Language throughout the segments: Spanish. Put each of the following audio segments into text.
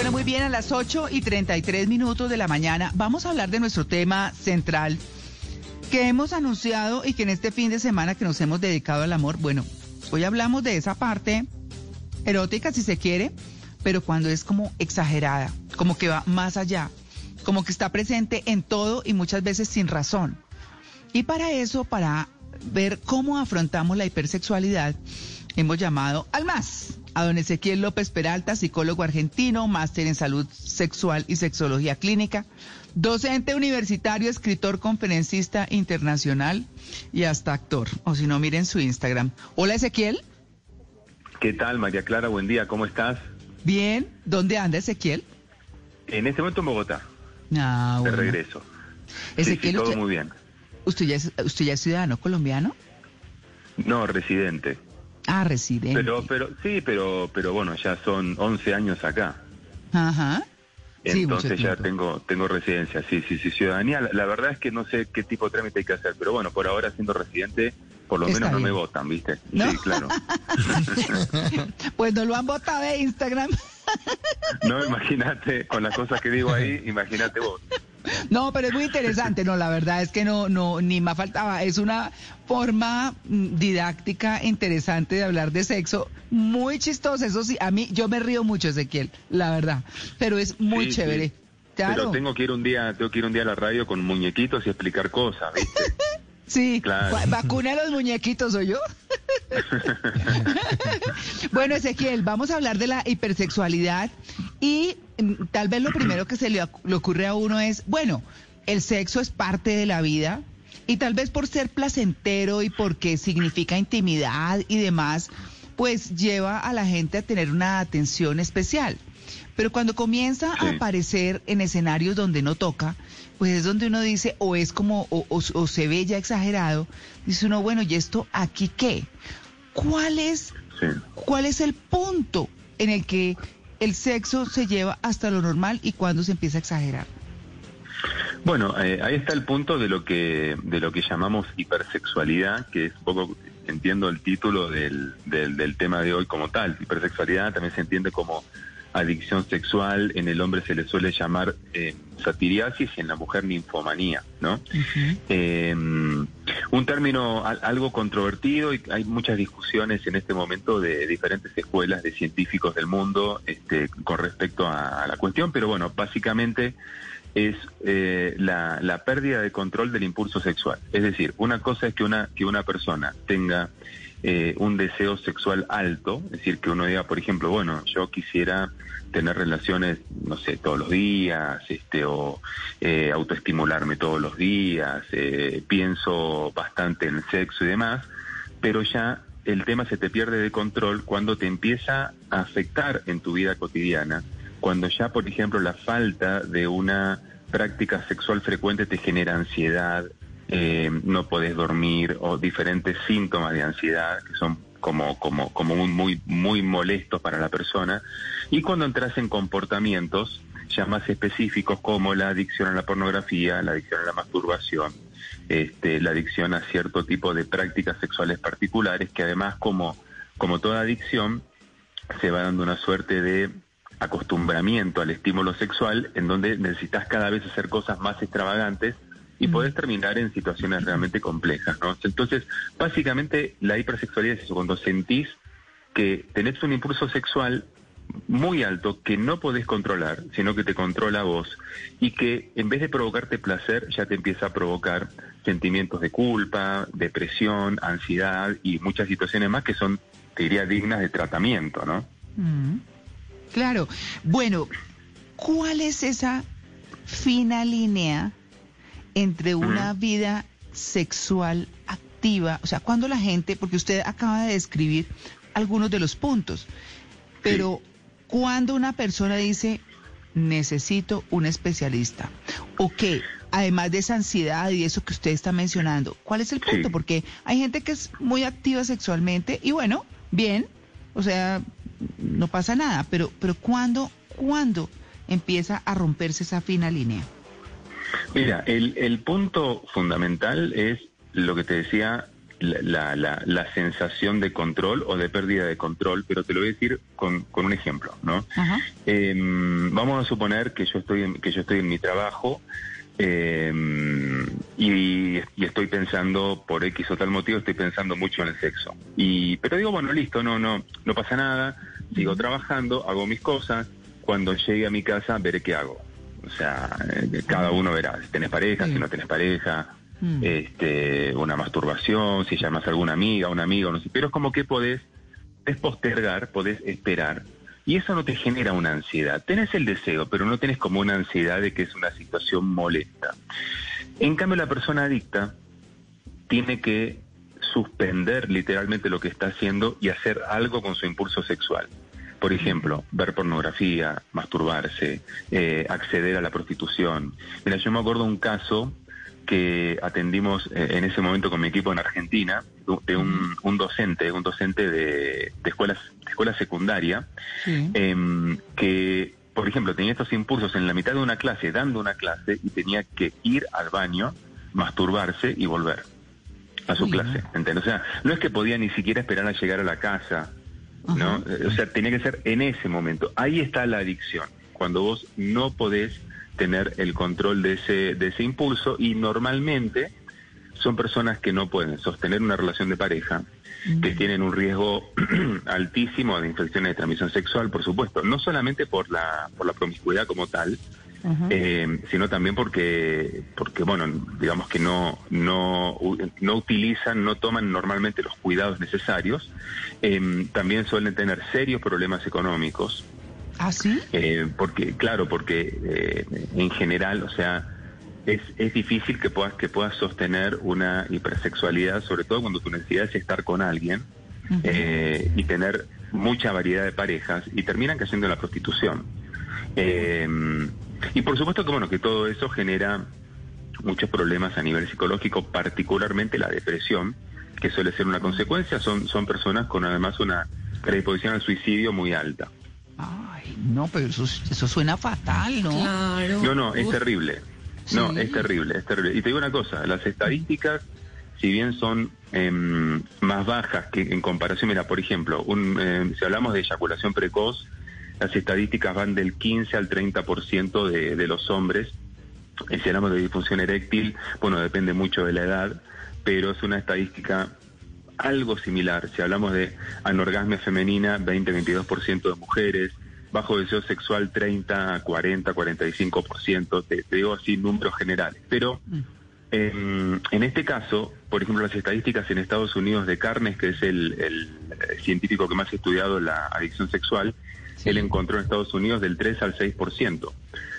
Bueno, muy bien, a las 8 y 33 minutos de la mañana vamos a hablar de nuestro tema central que hemos anunciado y que en este fin de semana que nos hemos dedicado al amor, bueno, hoy hablamos de esa parte erótica si se quiere, pero cuando es como exagerada, como que va más allá, como que está presente en todo y muchas veces sin razón. Y para eso, para ver cómo afrontamos la hipersexualidad, hemos llamado al más a don Ezequiel López Peralta, psicólogo argentino, máster en salud sexual y sexología clínica, docente universitario, escritor, conferencista internacional y hasta actor. O si no, miren su Instagram. Hola Ezequiel. ¿Qué tal, María Clara? Buen día, ¿cómo estás? Bien, ¿dónde anda Ezequiel? En este momento en Bogotá. Ah, De regreso. Ezequiel, todo muy bien. ¿usted ya, es, ¿Usted ya es ciudadano colombiano? No, residente. Ah, residente. Pero, pero, sí, pero, pero bueno, ya son 11 años acá. Ajá. Entonces ya tengo tengo residencia, sí, sí, sí, ciudadanía. La, verdad es que no sé qué tipo de trámite hay que hacer, pero bueno, por ahora siendo residente, por lo menos no me votan, ¿viste? Sí, claro. pues no lo han votado de Instagram. no, imagínate, con las cosas que digo ahí, imagínate vos. No, pero es muy interesante, no, la verdad es que no, no, ni más faltaba. Es una forma mm, didáctica interesante de hablar de sexo, muy chistosa, eso sí, a mí, yo me río mucho, Ezequiel, la verdad, pero es muy chévere. Pero tengo que ir un día, tengo que ir un día a la radio con muñequitos y explicar cosas, ¿viste? Sí, claro. vacuna a los muñequitos, ¿o yo? bueno, Ezequiel, vamos a hablar de la hipersexualidad y tal vez lo primero que se le, ocurre a uno es, bueno, el sexo es parte de la vida y tal vez por ser placentero y porque significa intimidad y demás, pues lleva a la gente a tener una atención especial. Pero cuando comienza a aparecer en escenarios donde no toca, pues es donde uno dice, o es como, o, se ve ya exagerado, dice uno, bueno, ¿y esto aquí qué? ¿Cuál es, ¿Cuál es el punto en el que el sexo se lleva hasta lo normal y cuándo se empieza a exagerar? Bueno, eh, ahí está el punto de lo que de lo que llamamos hipersexualidad, que es un poco entiendo el título del, del, del tema de hoy como tal. Hipersexualidad también se entiende como adicción sexual, en el hombre se le suele llamar eh, satiriasis y en la mujer ninfomanía, ¿no? Eh, un término algo controvertido y hay muchas discusiones en este momento de diferentes escuelas de científicos del mundo este, con respecto a, la cuestión, pero bueno, básicamente es eh, la, la pérdida de control del impulso sexual. Es decir, una cosa es que una, que una persona tenga eh, un deseo sexual alto, es decir, que uno diga, por ejemplo, bueno, yo quisiera tener relaciones, no sé, todos los días, este, o eh, autoestimularme todos los días, eh, pienso bastante en el sexo y demás, pero ya el tema se te pierde de control cuando te empieza a afectar en tu vida cotidiana, cuando ya, por ejemplo, la falta de una práctica sexual frecuente te genera ansiedad, eh, no podés dormir o diferentes síntomas de ansiedad que son como, como, como muy, muy molestos para la persona. Y cuando entras en comportamientos ya más específicos como la adicción a la pornografía, la adicción a la masturbación, este, la adicción a cierto tipo de prácticas sexuales particulares, que además como, como toda adicción se va dando una suerte de acostumbramiento al estímulo sexual en donde necesitas cada vez hacer cosas más extravagantes y podés terminar en situaciones realmente complejas, ¿no? Entonces, básicamente la hipersexualidad es eso, cuando sentís que tenés un impulso sexual muy alto que no podés controlar, sino que te controla vos y que en vez de provocarte placer ya te empieza a provocar sentimientos de culpa, depresión, ansiedad y muchas situaciones más que son, te diría, dignas de tratamiento, ¿no? Claro. Bueno, ¿cuál es esa fina línea entre una vida sexual activa, o sea, cuando la gente, porque usted acaba de describir algunos de los puntos, pero cuando una persona dice, necesito un especialista, o que además de esa ansiedad y eso que usted está mencionando, ¿cuál es el punto? Porque hay gente que es muy activa sexualmente y bueno, bien, o sea, no pasa nada, pero, pero ¿cuándo, ¿cuándo empieza a romperse esa fina línea? Mira, el, el punto fundamental es lo que te decía, la, la, sensación de control o de pérdida de control, pero te lo voy a decir con, con un ejemplo, ¿no? Em, vamos a suponer que yo estoy en, que yo estoy en mi trabajo em, y, estoy pensando por X o tal motivo estoy pensando mucho en el sexo. Y pero digo bueno listo no no no pasa nada sigo trabajando hago mis cosas cuando llegue a mi casa veré qué hago o sea eh, cada uno verá si tenés pareja si no tenés pareja Mm. este, una masturbación, si llamas a alguna amiga, un amigo, no sé, pero es como que podés, es postergar, podés esperar. Y eso no te genera una ansiedad. Tenés el deseo, pero no tenés como una ansiedad de que es una situación molesta. En cambio, la persona adicta tiene que suspender literalmente lo que está haciendo y hacer algo con su impulso sexual. Por ejemplo, ver pornografía, masturbarse, eh, acceder a la prostitución. Mira, yo me acuerdo un caso que atendimos eh, en ese momento con mi equipo en Argentina, de un, docente, un docente de, escuelas, de escuela secundaria, em, que, por ejemplo, tenía estos impulsos en la mitad de una clase, dando una clase, y tenía que ir al baño, masturbarse y volver a su clase. O sea, no es que podía ni siquiera esperar a llegar a la casa, ¿no? O sea, tenía que ser en ese momento. Ahí está la adicción, cuando vos no podés tener el control de ese, de ese impulso y normalmente son personas que no pueden sostener una relación de pareja, que tienen un riesgo altísimo de infecciones de transmisión sexual, por supuesto, no solamente por la, por la promiscuidad como tal, eh, sino también porque, porque bueno, digamos que no, no, no utilizan, no toman normalmente los cuidados necesarios, eh, también suelen tener serios problemas económicos, ¿Ah, sí? Eh, porque, claro, porque eh, en general, o sea, es, es difícil que puedas, que puedas sostener una hipersexualidad, sobre todo cuando tu necesidad es estar con alguien eh, y tener mucha variedad de parejas y terminan cayendo en la prostitución. Y por supuesto que, bueno, que todo eso genera muchos problemas a nivel psicológico, particularmente la depresión, que suele ser una consecuencia, son, son personas con además una predisposición al suicidio muy alta. Ay, no, pero eso, eso suena fatal, ¿no? Claro. No, no, es terrible. No, es terrible, es terrible. Y te digo una cosa, las estadísticas, si bien son em, más bajas que en comparación, mira, por ejemplo, un, em, si hablamos de eyaculación precoz, las estadísticas van del 15 al 30% de, de los hombres. Y si hablamos de disfunción eréctil, bueno, depende mucho de la edad, pero es una estadística algo similar. Si hablamos de anorgasmia femenina, 20-22% de mujeres, bajo deseo sexual 30, 40, 45%, te, te digo así números generales. Pero mm. en, este caso, por ejemplo, las estadísticas en Estados Unidos de Carnes, que es el, científico que más ha estudiado la adicción sexual, él encontró en Estados Unidos del 3 al 6%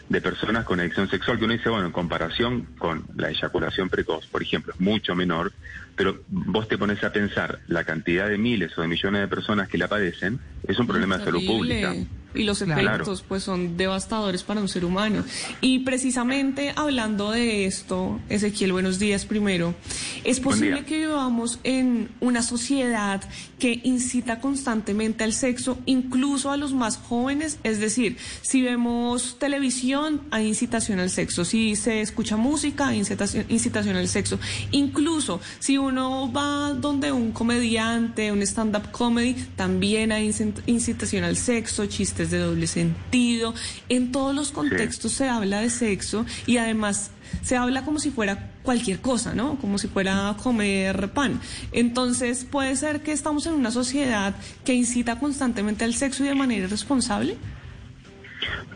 de personas con adicción sexual, que uno dice, bueno, en comparación con la eyaculación precoz, por ejemplo, es mucho menor, pero vos te pones a pensar la cantidad de miles o de millones de personas que la padecen, es un problema de salud pública. Y los efectos pues son devastadores para un ser humano. Y precisamente hablando de esto, Ezequiel, buenos días primero. ¿Es posible que vivamos en una sociedad que incita constantemente al sexo, incluso a los más jóvenes? Es decir, si vemos televisión, hay incitación al sexo. Si se escucha música, hay incitación, incitación al sexo. Incluso si uno va donde un comediante, un stand-up comedy, también hay incitación al sexo, chistes de doble sentido. En todos los contextos se habla de sexo y además se habla como si fuera cualquier cosa, ¿no? Como si fuera comer pan. Entonces, ¿puede ser que estamos en una sociedad que incita constantemente al sexo y de manera irresponsable?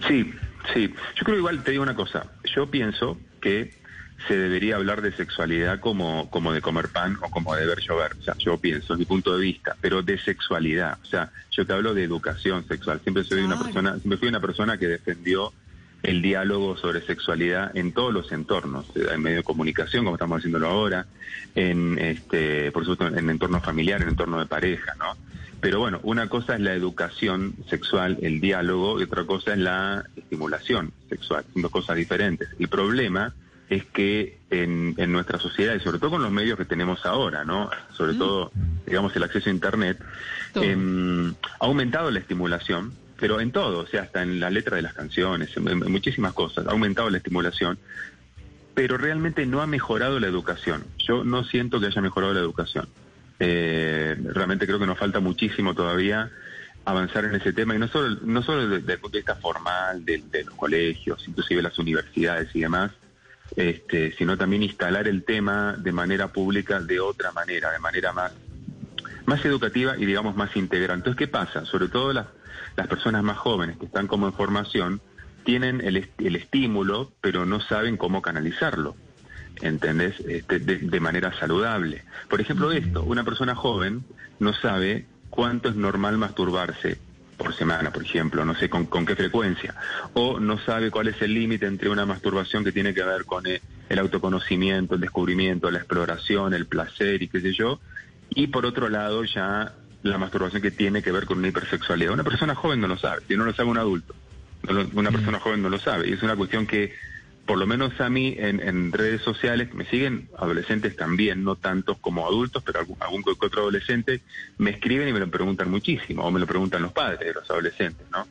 Sí, sí. Yo creo igual, te digo una cosa. Yo pienso que se debería hablar de sexualidad como, como de comer pan o como de ver llover. O sea, yo pienso, es mi punto de vista, pero de sexualidad. O sea, yo te hablo de educación sexual. Siempre soy una persona, siempre fui una persona que defendió el diálogo sobre sexualidad en todos los entornos, en medio de comunicación, como estamos haciéndolo ahora, en este, por supuesto, en entorno familiar, en entorno de pareja, ¿no? Pero bueno, una cosa es la educación sexual, el diálogo, y otra cosa es la estimulación sexual, son dos cosas diferentes. El problema es que en, en, nuestra sociedad, y sobre todo con los medios que tenemos ahora, ¿no? Sobre mm. todo, digamos, el acceso a Internet, em, ha aumentado la estimulación, pero en todo, o sea, hasta en la letra de las canciones, en, muchísimas cosas, ha aumentado la estimulación. pero realmente no ha mejorado la educación. Yo no siento que haya mejorado la educación. Eh, realmente creo que nos falta muchísimo todavía avanzar en ese tema y no solo, no solo desde el punto de vista formal de, los colegios, inclusive las universidades y demás, este, sino también instalar el tema de manera pública de otra manera, de manera más, más educativa y digamos más integral. Entonces, ¿qué pasa? Sobre todo las, las personas más jóvenes que están como en formación tienen el, el estímulo, pero no saben cómo canalizarlo. ¿entendés? Este, de, manera saludable. Por ejemplo, esto, una persona joven no sabe cuánto es normal masturbarse por semana, por ejemplo, no sé con, qué frecuencia, o no sabe cuál es el límite entre una masturbación que tiene que ver con el, el, autoconocimiento, el descubrimiento, la exploración, el placer y qué sé yo, y por otro lado ya la masturbación que tiene que ver con una hipersexualidad. Una persona joven no lo sabe, si no lo sabe un adulto, una persona joven no lo sabe, y es una cuestión que por lo menos a mí en, redes sociales, me siguen adolescentes también, no tantos como adultos, pero algún, algún otro adolescente, me escriben y me lo preguntan muchísimo, o me lo preguntan los padres de los adolescentes, ¿no?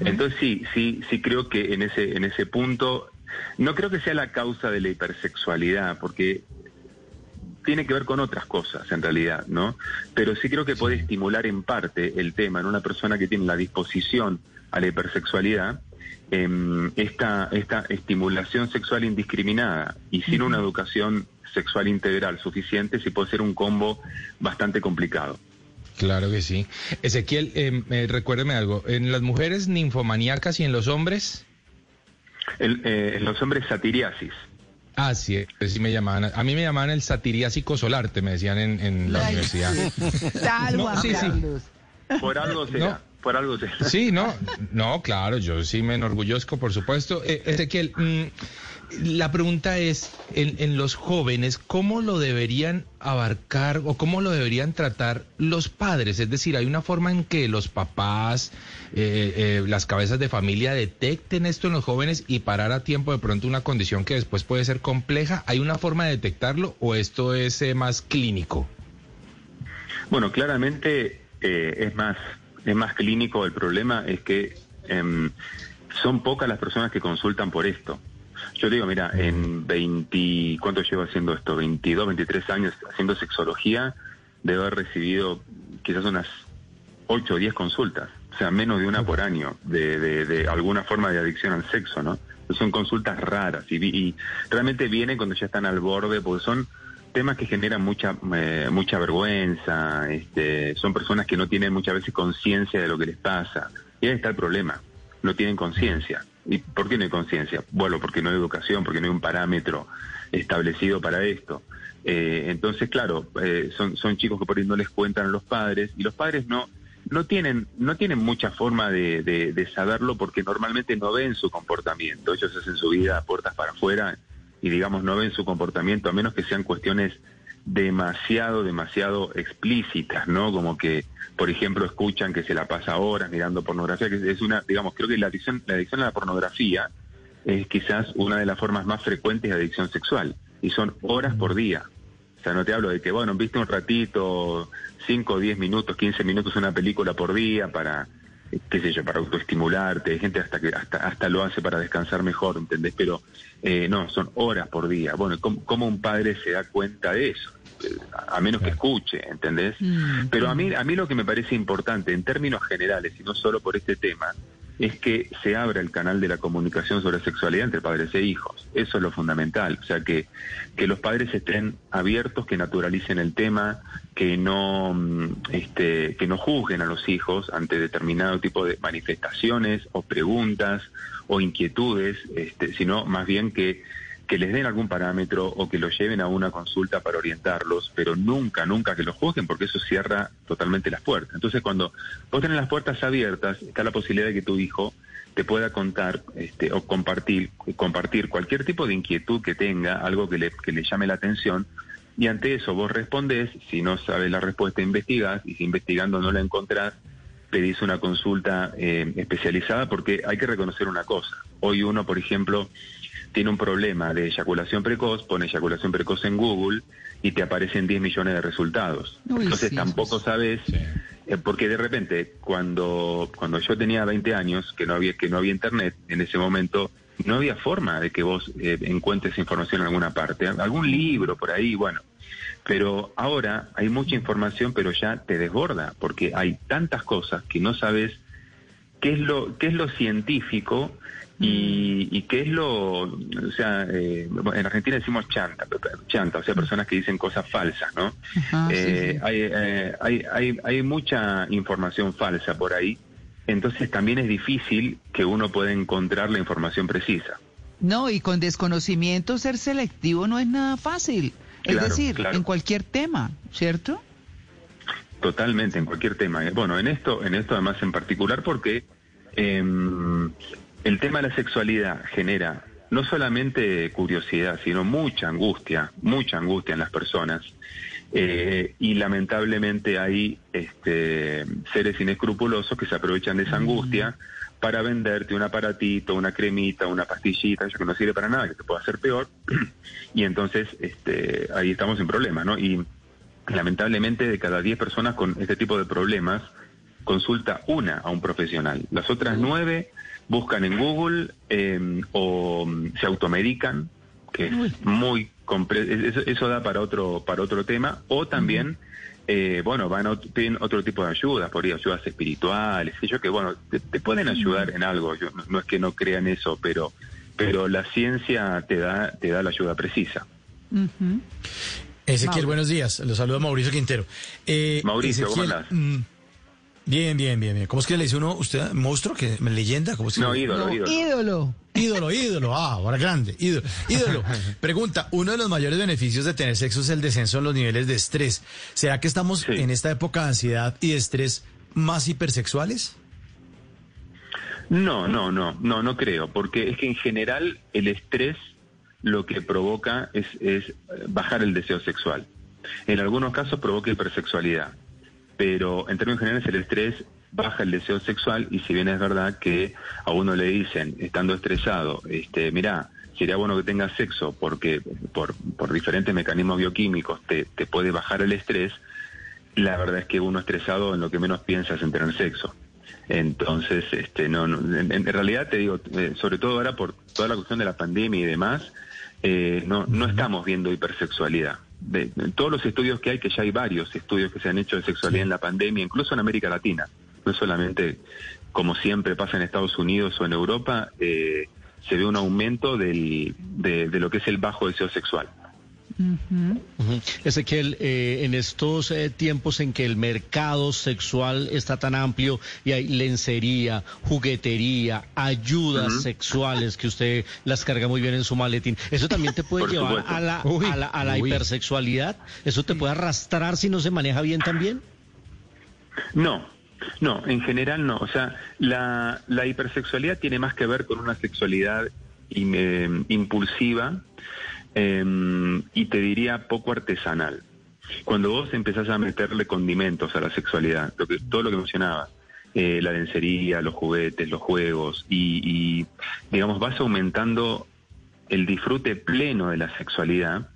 Entonces sí, sí, sí creo que en ese, en ese punto, no creo que sea la causa de la hipersexualidad, porque tiene que ver con otras cosas en realidad, ¿no? Pero sí creo que puede estimular en parte el tema en una persona que tiene la disposición a la hipersexualidad, eh, esta, esta estimulación sexual indiscriminada y sin una educación sexual integral suficiente, sí puede ser un combo bastante complicado. Claro que sí. Ezequiel, eh, recuérdeme algo, ¿en las mujeres ninfomaníacas y en los hombres? Eh, en los hombres satiriasis. Ah, sí, sí me llamaban. A mí me llamaban el satiriásico solarte, me decían en, la universidad. sí, sí. Por algo será por algo. Sí, no, no, claro, yo sí me enorgullezco, por supuesto. Eh, Ezequiel, mm, la pregunta es, en, los jóvenes, ¿cómo lo deberían abarcar o cómo lo deberían tratar los padres? Es decir, ¿hay una forma en que los papás, eh, eh, las cabezas de familia detecten esto en los jóvenes y parar a tiempo de pronto una condición que después puede ser compleja? ¿Hay una forma de detectarlo o esto es más clínico? Bueno, claramente es más es más clínico, el problema es que em, son pocas las personas que consultan por esto. Yo digo, mira, en 20, ¿cuánto llevo haciendo esto? 22, 23 años haciendo sexología, debo haber recibido quizás unas 8 o 10 consultas, o sea, menos de una por año, de, de, alguna forma de adicción al sexo, ¿no? Son consultas raras y, y realmente vienen cuando ya están al borde, porque son temas que generan mucha eh, mucha vergüenza, este, son personas que no tienen muchas veces conciencia de lo que les pasa. Y ahí está el problema, no tienen conciencia. ¿Y por qué no hay conciencia? Bueno, porque no hay educación, porque no hay un parámetro establecido para esto. Eh, entonces, claro, eh, son, son chicos que por ahí no les cuentan a los padres y los padres no no tienen no tienen mucha forma de, de, de saberlo porque normalmente no ven su comportamiento. Ellos hacen su vida a puertas para afuera y digamos no ven su comportamiento, a menos que sean cuestiones demasiado, demasiado explícitas, ¿no? Como que, por ejemplo, escuchan que se la pasa horas mirando pornografía, que es una, digamos, creo que la adicción, la adicción a la pornografía es quizás una de las formas más frecuentes de adicción sexual, y son horas por día. O sea, no te hablo de que, bueno, viste un ratito, 5, 10 minutos, 15 minutos una película por día para qué sé yo, para autoestimularte, hay gente hasta que hasta, hasta lo hace para descansar mejor, ¿entendés? Pero eh, no, son horas por día. Bueno, ¿cómo, un padre se da cuenta de eso? Eh, a menos que escuche, ¿entendés? Mm, Pero a mí, a mí lo que me parece importante, en términos generales, y no solo por este tema, es que se abra el canal de la comunicación sobre sexualidad entre padres e hijos. Eso es lo fundamental. O sea, que, que los padres estén abiertos, que naturalicen el tema, que no, mm, este, que no juzguen a los hijos ante determinado tipo de manifestaciones o preguntas o inquietudes, este, sino más bien que que les den algún parámetro o que los lleven a una consulta para orientarlos, pero nunca, nunca que los juzguen, porque eso cierra totalmente las puertas. Entonces, cuando vos tenés las puertas abiertas, está la posibilidad de que tu hijo te pueda contar este, o compartir, compartir cualquier tipo de inquietud que tenga, algo que le, que le llame la atención, y ante eso vos respondés, si no sabes la respuesta, investigás, y si investigando no la encontrás, pedís una consulta eh, especializada, porque hay que reconocer una cosa. Hoy uno, por ejemplo, tiene un problema de eyaculación precoz, pone eyaculación precoz en Google y te aparecen 10 millones de resultados. Entonces tampoco sabes Eh, porque de repente, cuando, cuando yo tenía 20 años, que no había, que no había internet, en ese momento no había forma de que vos eh, encuentres información en alguna parte, algún libro por ahí, bueno. Pero ahora hay mucha información, pero ya te desborda, porque hay tantas cosas que no sabes qué es lo, qué es lo científico y, y qué es lo, o sea, eh, en Argentina decimos chanta, chanta, o sea, personas que dicen cosas falsas, ¿no? Eh, hay, eh, hay, hay, hay mucha información falsa por ahí, entonces también es difícil que uno pueda encontrar la información precisa. No, y con desconocimiento ser selectivo no es nada fácil. Es decir, en cualquier tema, ¿cierto? Totalmente, en cualquier tema. Bueno, en esto, en esto además en particular porque eh, el tema de la sexualidad genera no solamente curiosidad, sino mucha angustia, mucha angustia en las personas. Eh, y lamentablemente hay este, seres inescrupulosos que se aprovechan de esa angustia para venderte un aparatito, una cremita, una pastillita, eso que no sirve para nada, que te puede hacer peor. y entonces este, ahí estamos en problemas, ¿no? Y lamentablemente de cada 10 personas con este tipo de problemas, consulta una a un profesional. Las otras nueve buscan en Google em, o mm, se automedican, que es muy eso, eso, da para otro para otro tema, o también eh, bueno van a, piden otro tipo de ayudas, por ayudas espirituales, yo que bueno te, pueden ayudar en algo, yo, no, es que no crean eso, pero pero la ciencia te da te da la ayuda precisa. Ezequiel, buenos días. Los saluda Mauricio Quintero. Eh, Mauricio, ¿cómo andás? Bien, bien, bien, bien. ¿Cómo es que le dice uno, usted, monstruo, que leyenda? ¿Cómo no, ídolo, ídolo. Ídolo. Ídolo, ídolo. Ah, ahora grande. Ídolo. Ídolo. Pregunta, uno de los mayores beneficios de tener sexo es el descenso en los niveles de estrés. ¿Será que estamos en esta época de ansiedad y de estrés más hipersexuales? No, no, no, no, no creo, porque es que en general el estrés lo que provoca es, es bajar el deseo sexual. En algunos casos provoca hipersexualidad pero en términos generales el estrés baja el deseo sexual y si bien es verdad que a uno le dicen, estando estresado, este, mira, sería bueno que tengas sexo porque por, por diferentes mecanismos bioquímicos te, te puede bajar el estrés, la verdad es que uno estresado en lo que menos piensa es en tener sexo. Entonces, este, no, en, realidad te digo, eh, sobre todo ahora por toda la cuestión de la pandemia y demás, eh, no, no estamos viendo hipersexualidad de, todos los estudios que hay, que ya hay varios estudios que se han hecho de sexualidad en la pandemia, incluso en América Latina, no solamente como siempre pasa en Estados Unidos o en Europa, eh, se ve un aumento del, de, de lo que es el bajo deseo sexual. Ezequiel, eh, en estos eh, tiempos en que el mercado sexual está tan amplio y hay lencería, juguetería, ayudas sexuales que usted las carga muy bien en su maletín, ¿eso también te puede llevar a la, a la, hipersexualidad? ¿Eso te puede arrastrar si no se maneja bien también? No, no, en general no. O sea, la, la hipersexualidad tiene más que ver con una sexualidad eh, impulsiva Em, y te diría poco artesanal. Cuando vos empezás a meterle condimentos a la sexualidad, lo que, todo lo que mencionaba, eh, la lencería, los juguetes, los juegos, y, digamos, vas aumentando el disfrute pleno de la sexualidad,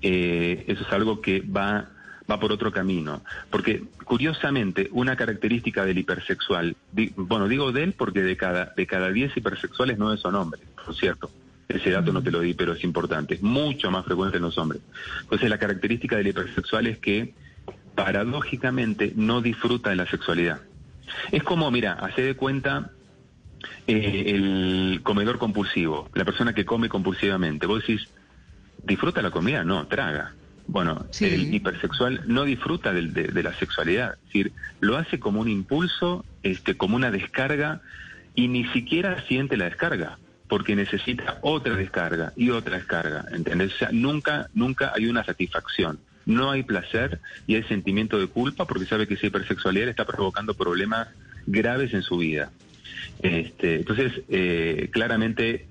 eh, eso es algo que va, va por otro camino. Porque, curiosamente, una característica del hipersexual, bueno, digo de él porque de cada, de cada 10 hipersexuales no son hombres, por cierto. Ese dato no te lo di, pero es importante. Es mucho más frecuente en los hombres. Entonces, la característica del hipersexual es que, paradójicamente, no disfruta de la sexualidad. Es como, mira, hace de cuenta eh, el comedor compulsivo, la persona que come compulsivamente. Vos decís, ¿disfruta la comida? No, traga. Bueno, el hipersexual no disfruta de, de, la sexualidad, es decir, lo hace como un impulso, este, como una descarga, y ni siquiera siente la descarga porque necesita otra descarga y otra descarga, ¿entendés? O sea, nunca, nunca hay una satisfacción. No hay placer y hay sentimiento de culpa porque sabe que esa hipersexualidad está provocando problemas graves en su vida. Este, entonces, eh, claramente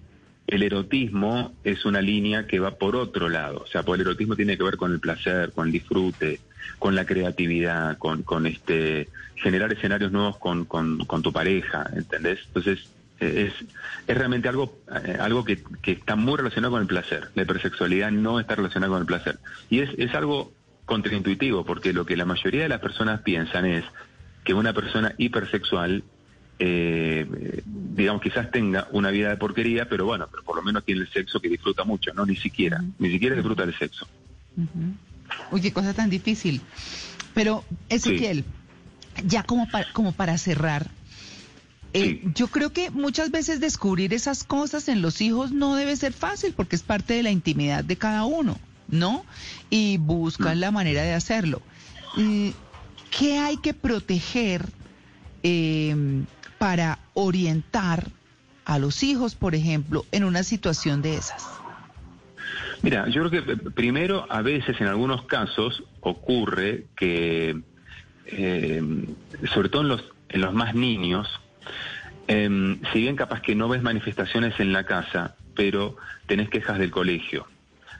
el erotismo es una línea que va por otro lado. O sea, pues el erotismo tiene que ver con el placer, con el disfrute, con la creatividad, con, con este generar escenarios nuevos con, con, con tu pareja, ¿entendés? Entonces, es, es realmente algo, eh, algo que, que, está muy relacionado con el placer. La hipersexualidad no está relacionada con el placer. Y es, es algo contraintuitivo, porque lo que la mayoría de las personas piensan es, que una persona hipersexual, eh, digamos, quizás tenga una vida de porquería, pero bueno, pero por lo menos tiene el sexo que disfruta mucho, ¿no? Ni siquiera, ni siquiera disfruta el sexo. Uy, qué cosa tan difícil. Pero, Ezequiel, ya como para, como para cerrar, eh, yo creo que muchas veces descubrir esas cosas en los hijos no debe ser fácil porque es parte de la intimidad de cada uno, ¿no? Y buscan mm. la manera de hacerlo. Mm, ¿Qué hay que proteger em, para orientar a los hijos, por ejemplo, en una situación de esas? Mira, yo creo que eh, primero, a veces, en algunos casos, ocurre que, em, sobre todo en los, en los más niños, em, si bien capaz que no ves manifestaciones en la casa, pero tenés quejas del colegio,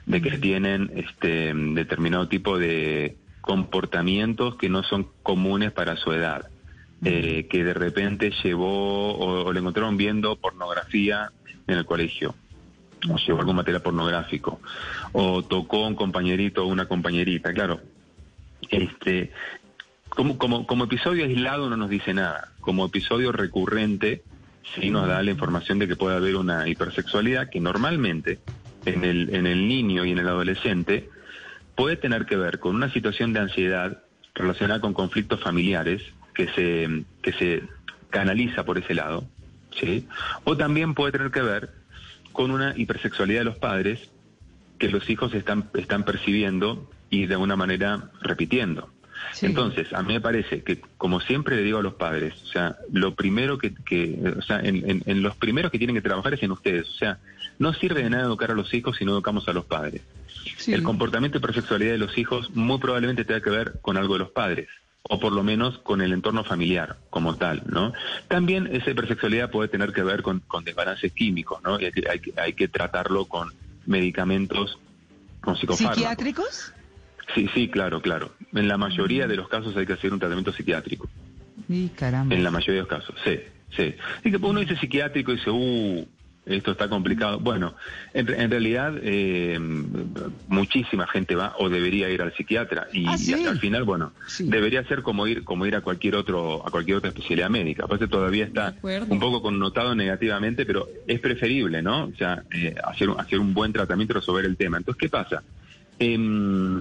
de que tienen este determinado tipo de comportamientos que no son comunes para su edad, eh, que de repente llevó o, le encontraron viendo pornografía en el colegio, o llevó algún material pornográfico, o tocó un compañerito o una compañerita, claro. Este, como, como, como episodio aislado no nos dice nada, como episodio recurrente sí nos da la información de que puede haber una hipersexualidad que normalmente en el, en el niño y en el adolescente puede tener que ver con una situación de ansiedad relacionada con conflictos familiares que se, que se canaliza por ese lado, ¿sí? O también puede tener que ver con una hipersexualidad de los padres que los hijos están, están percibiendo y de alguna manera repitiendo. Entonces, a mí me parece que, como siempre le digo a los padres, o sea, lo primero que, que o sea, en, en, los primeros que tienen que trabajar es en ustedes. O sea, no sirve de nada educar a los hijos si no educamos a los padres. El comportamiento y perfectualidad de los hijos muy probablemente tenga que ver con algo de los padres o por lo menos con el entorno familiar como tal, ¿no? También esa hipersexualidad puede tener que ver con, con desbalances químicos, ¿no? hay, que, hay que tratarlo con medicamentos, con psicofármacos. ¿Psiquiátricos? Sí, sí, claro, claro. En la mayoría de los casos hay que hacer un tratamiento psiquiátrico. Y caramba. En la mayoría de los casos, sí, sí. Y que uno dice psiquiátrico y dice, uh, esto está complicado. Bueno, en, realidad eh, muchísima gente va o debería ir al psiquiatra y, ah, al final, bueno, debería ser como ir como ir a cualquier otro a cualquier otra especialidad médica. Aparte todavía está un poco connotado negativamente, pero es preferible, ¿no? O sea, eh, hacer hacer un buen tratamiento y resolver el tema. Entonces, ¿qué pasa? Em,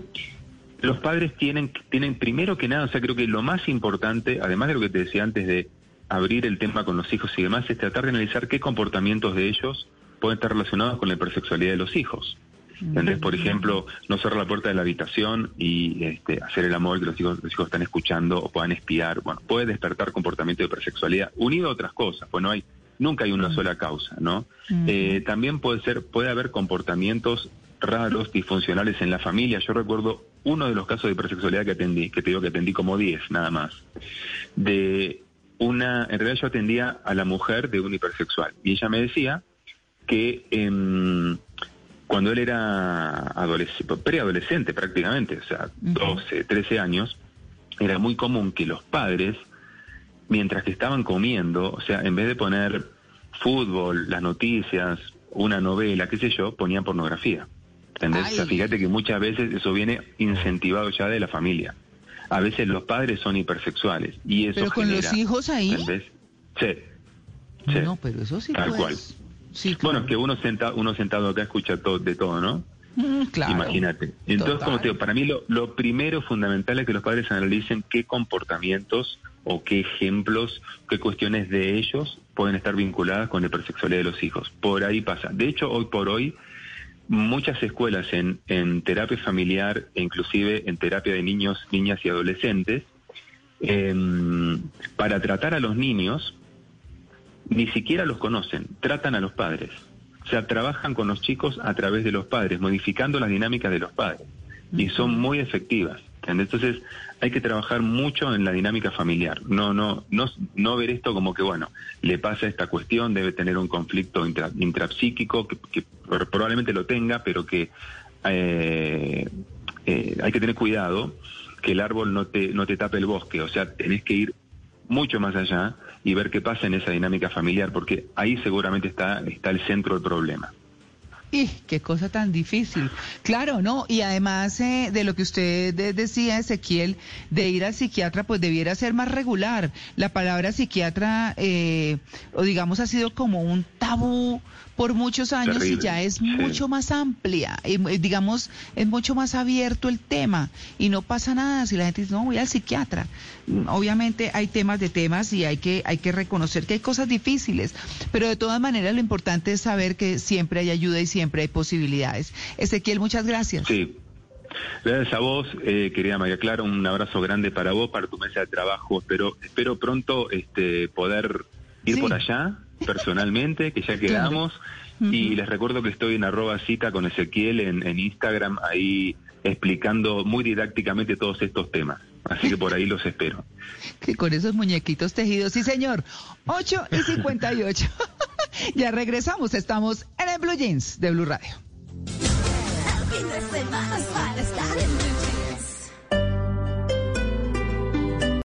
los padres tienen tienen primero que nada, o sea, creo que lo más importante, además de lo que te decía antes de abrir el tema con los hijos y demás es tratar de analizar qué comportamientos de ellos pueden estar relacionados con la hipersexualidad de los hijos. Entonces, por ejemplo, no cerrar la puerta de la habitación y este, hacer el amor que los hijos, los hijos están escuchando o puedan espiar. Bueno, puede despertar comportamiento de hipersexualidad unido a otras cosas, pues no hay, nunca hay una sola causa, ¿no? Eh, también puede ser, puede haber comportamientos raros, disfuncionales en la familia. Yo recuerdo uno de los casos de hipersexualidad que atendí, que te digo que atendí como 10 nada más, de una, en realidad yo atendía a la mujer de un hipersexual y ella me decía que em, cuando él era preadolescente prácticamente, o sea, 12, 13 años, era muy común que los padres, mientras que estaban comiendo, o sea, en vez de poner fútbol, las noticias, una novela, qué sé yo, ponían pornografía. ¿Entendés? O sea, fíjate que muchas veces eso viene incentivado ya de la familia. A veces los padres son hipersexuales y eso pero con los hijos ahí sí, sí. No pero eso sí tal cual. sí, bueno que uno sentado uno sentado acá escucha todo de todo no mm, claro. Imagínate. Entonces como te digo para mí lo, lo primero fundamental es que los padres analicen qué comportamientos o qué ejemplos qué cuestiones de ellos pueden estar vinculadas con la hipersexualidad de los hijos. Por ahí pasa. De hecho hoy por hoy muchas escuelas en, en terapia familiar e inclusive en terapia de niños, niñas y adolescentes, em, para tratar a los niños, ni siquiera los conocen, tratan a los padres. O sea, trabajan con los chicos a través de los padres, modificando las dinámicas de los padres. Y son muy efectivas. Entonces hay que trabajar mucho en la dinámica familiar. No, no, no, no ver esto como que bueno, le pasa esta cuestión, debe tener un conflicto intrapsíquico que, probablemente lo tenga, pero que eh, eh, hay que tener cuidado que el árbol no te, no te tape el bosque. O sea, tenés que ir mucho más allá y ver qué pasa en esa dinámica familiar, porque ahí seguramente está, está el centro del problema. Y qué cosa tan difícil. Claro, ¿no? Y además eh, de lo que usted decía, Ezequiel, de ir al psiquiatra, pues debiera ser más regular. La palabra psiquiatra, eh, o digamos, ha sido como un tabú por muchos años y ya es mucho más amplia, y, digamos, es mucho más abierto el tema y no pasa nada si la gente dice, no, voy al psiquiatra. Mm, obviamente hay temas de temas y hay que, hay que reconocer que hay cosas difíciles, pero de todas maneras lo importante es saber que siempre hay ayuda y siempre hay posibilidades. Ezequiel, muchas gracias. Sí. Gracias a vos, eh, querida María Clara, un abrazo grande para vos, para tu mesa de trabajo. Espero, espero pronto este, poder ir por allá personalmente, que ya quedamos. Y les recuerdo que estoy en arroba cita con Ezequiel en, Instagram, ahí explicando muy didácticamente todos estos temas. Así que por ahí los espero. Que con esos muñequitos tejidos, sí señor. 8 y 58. ya regresamos, estamos en el Blue Jeans de Blue Radio.